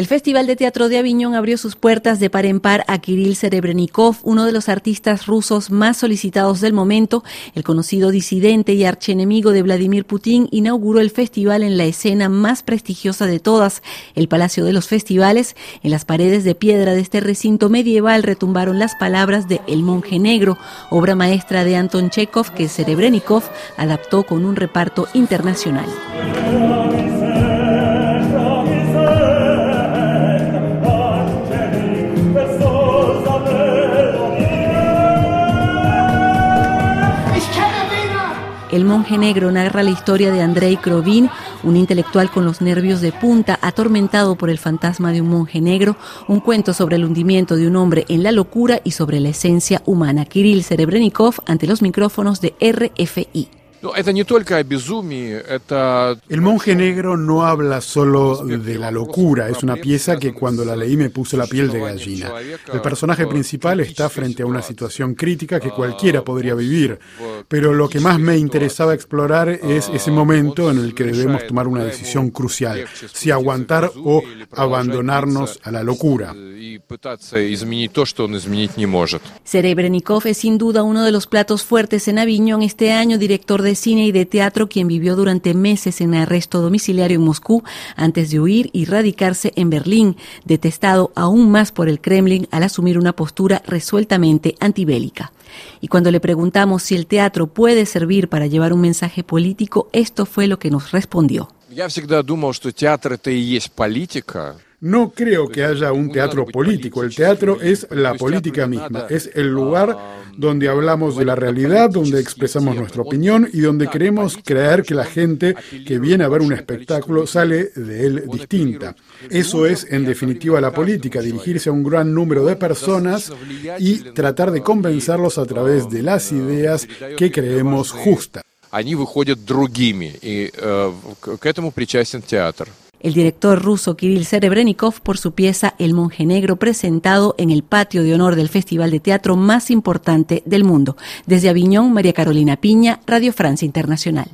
El Festival de Teatro de Aviñón abrió sus puertas de par en par a Kirill Serebrennikov, uno de los artistas rusos más solicitados del momento. El conocido disidente y archienemigo de Vladimir Putin inauguró el festival en la escena más prestigiosa de todas, el Palacio de los Festivales. En las paredes de piedra de este recinto medieval retumbaron las palabras de El monje negro, obra maestra de Anton Chekhov que Serebrennikov adaptó con un reparto internacional. El monje negro narra la historia de Andrei Krovin, un intelectual con los nervios de punta, atormentado por el fantasma de un monje negro, un cuento sobre el hundimiento de un hombre en la locura y sobre la esencia humana. Kirill Serebrennikov ante los micrófonos de RFI. El monje negro no habla solo de la locura, es una pieza que cuando la leí me puso la piel de gallina. El personaje principal está frente a una situación crítica que cualquiera podría vivir, pero lo que más me interesaba explorar es ese momento en el que debemos tomar una decisión crucial, si aguantar o abandonarnos a la locura. Serebrennikov es sin duda uno de los platos fuertes en Aviñón este año, director de de cine y de teatro, quien vivió durante meses en arresto domiciliario en Moscú antes de huir y radicarse en Berlín, detestado aún más por el Kremlin al asumir una postura resueltamente antibélica. Y cuando le preguntamos si el teatro puede servir para llevar un mensaje político, esto fue lo que nos respondió. No creo que haya un teatro político. El teatro es la política misma. Es el lugar donde hablamos de la realidad, donde expresamos nuestra opinión y donde queremos creer que la gente que viene a ver un espectáculo sale de él distinta. Eso es, en definitiva, la política, dirigirse a un gran número de personas y tratar de convencerlos a través de las ideas que creemos justas. El director ruso Kirill Serebrennikov por su pieza El monje negro presentado en el patio de honor del festival de teatro más importante del mundo. Desde Aviñón, María Carolina Piña, Radio Francia Internacional.